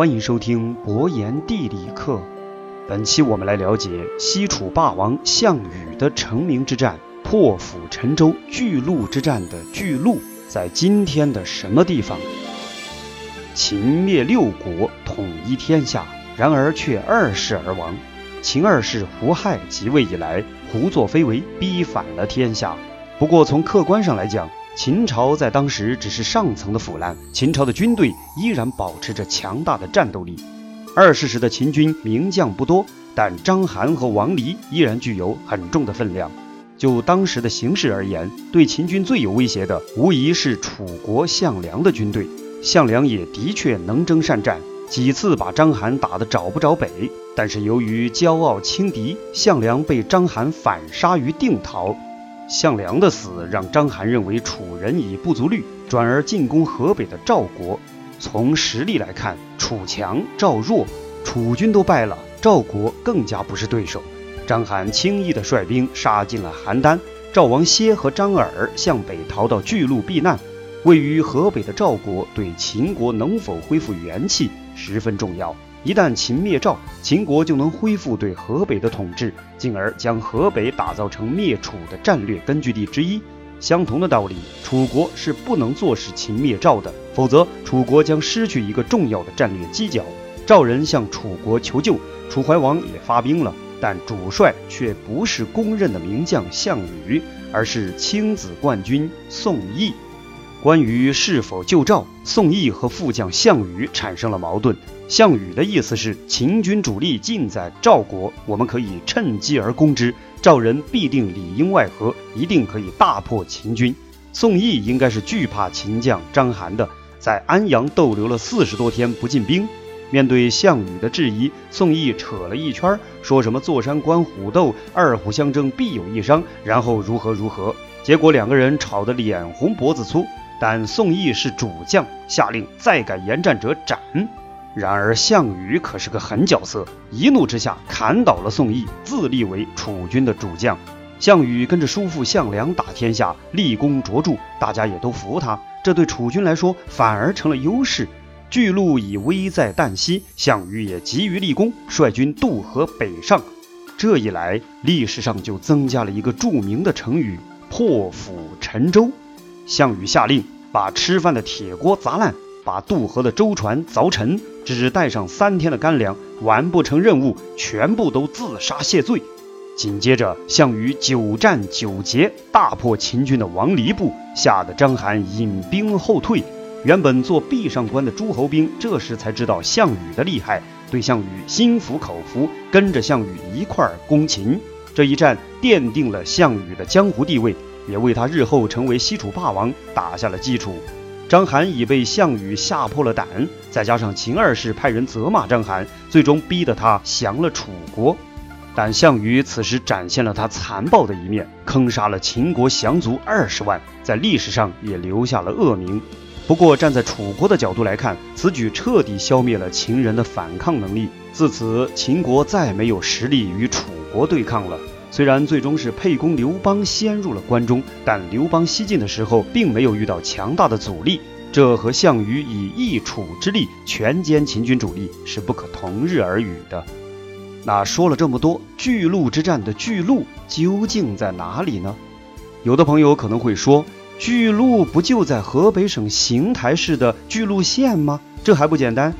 欢迎收听博言地理课。本期我们来了解西楚霸王项羽的成名之战——破釜沉舟、巨鹿之战的巨鹿在今天的什么地方？秦灭六国，统一天下，然而却二世而亡。秦二世胡亥即位以来，胡作非为，逼反了天下。不过从客观上来讲，秦朝在当时只是上层的腐烂，秦朝的军队依然保持着强大的战斗力。二世时的秦军名将不多，但章邯和王离依然具有很重的分量。就当时的形势而言，对秦军最有威胁的无疑是楚国项梁的军队。项梁也的确能征善战，几次把章邯打得找不着北。但是由于骄傲轻敌，项梁被章邯反杀于定陶。项梁的死让章邯认为楚人已不足虑，转而进攻河北的赵国。从实力来看，楚强赵弱，楚军都败了，赵国更加不是对手。章邯轻易地率兵杀进了邯郸，赵王歇和张耳向北逃到巨鹿避难。位于河北的赵国对秦国能否恢复元气十分重要。一旦秦灭赵，秦国就能恢复对河北的统治，进而将河北打造成灭楚的战略根据地之一。相同的道理，楚国是不能坐视秦灭赵的，否则楚国将失去一个重要的战略犄角。赵人向楚国求救，楚怀王也发兵了，但主帅却不是公认的名将项羽，而是青子冠军宋义。关于是否救赵，宋义和副将项羽产生了矛盾。项羽的意思是，秦军主力尽在赵国，我们可以趁机而攻之，赵人必定里应外合，一定可以大破秦军。宋义应该是惧怕秦将章邯的，在安阳逗留了四十多天不进兵。面对项羽的质疑，宋义扯了一圈，说什么坐山观虎斗，二虎相争必有一伤，然后如何如何。结果两个人吵得脸红脖子粗。但宋义是主将，下令再敢言战者斩。然而项羽可是个狠角色，一怒之下砍倒了宋义，自立为楚军的主将。项羽跟着叔父项梁打天下，立功卓著，大家也都服他。这对楚军来说反而成了优势。巨鹿已危在旦夕，项羽也急于立功，率军渡河北上。这一来，历史上就增加了一个著名的成语“破釜沉舟”。项羽下令把吃饭的铁锅砸烂，把渡河的舟船凿沉，只带上三天的干粮，完不成任务，全部都自杀谢罪。紧接着，项羽九战九捷，大破秦军的王离部，吓得章邯引兵后退。原本做壁上观的诸侯兵，这时才知道项羽的厉害，对项羽心服口服，跟着项羽一块儿攻秦。这一战奠定了项羽的江湖地位。也为他日后成为西楚霸王打下了基础。章邯已被项羽吓破了胆，再加上秦二世派人责骂章邯，最终逼得他降了楚国。但项羽此时展现了他残暴的一面，坑杀了秦国降卒二十万，在历史上也留下了恶名。不过，站在楚国的角度来看，此举彻底消灭了秦人的反抗能力。自此，秦国再没有实力与楚国对抗了。虽然最终是沛公刘邦先入了关中，但刘邦西进的时候并没有遇到强大的阻力，这和项羽以一楚之力全歼秦军主力是不可同日而语的。那说了这么多，巨鹿之战的巨鹿究竟在哪里呢？有的朋友可能会说，巨鹿不就在河北省邢台市的巨鹿县吗？这还不简单？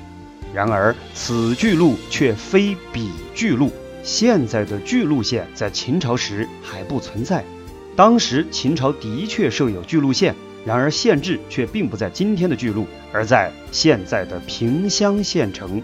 然而此巨鹿却非彼巨鹿。现在的巨鹿县在秦朝时还不存在，当时秦朝的确设有巨鹿县，然而县治却并不在今天的巨鹿，而在现在的平乡县城。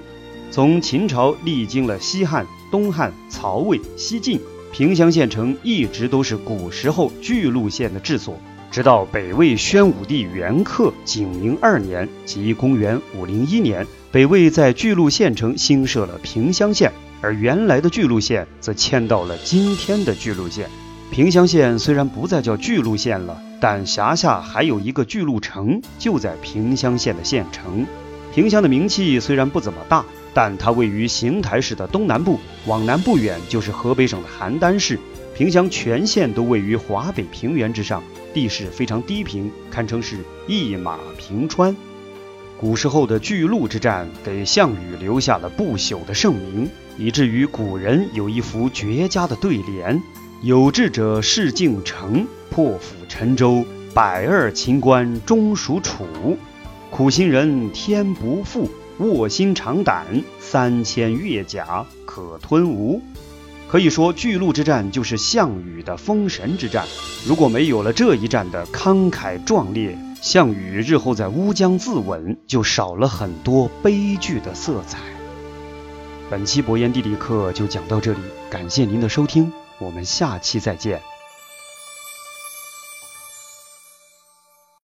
从秦朝历经了西汉、东汉、曹魏、西晋，平乡县城一直都是古时候巨鹿县的治所，直到北魏宣武帝元恪景明二年，即公元五零一年，北魏在巨鹿县城新设了平乡县。而原来的巨鹿县则迁到了今天的巨鹿县。平乡县虽然不再叫巨鹿县了，但辖下还有一个巨鹿城，就在平乡县的县城。平乡的名气虽然不怎么大，但它位于邢台市的东南部，往南不远就是河北省的邯郸市。平乡全县都位于华北平原之上，地势非常低平，堪称是一马平川。古时候的巨鹿之战给项羽留下了不朽的盛名，以至于古人有一幅绝佳的对联：“有志者事竟成，破釜沉舟，百二秦关终属楚。苦心人天不负，卧薪尝胆，三千越甲可吞吴。”可以说，巨鹿之战就是项羽的封神之战。如果没有了这一战的慷慨壮烈，项羽日后在乌江自刎就少了很多悲剧的色彩。本期博言地理课就讲到这里，感谢您的收听，我们下期再见。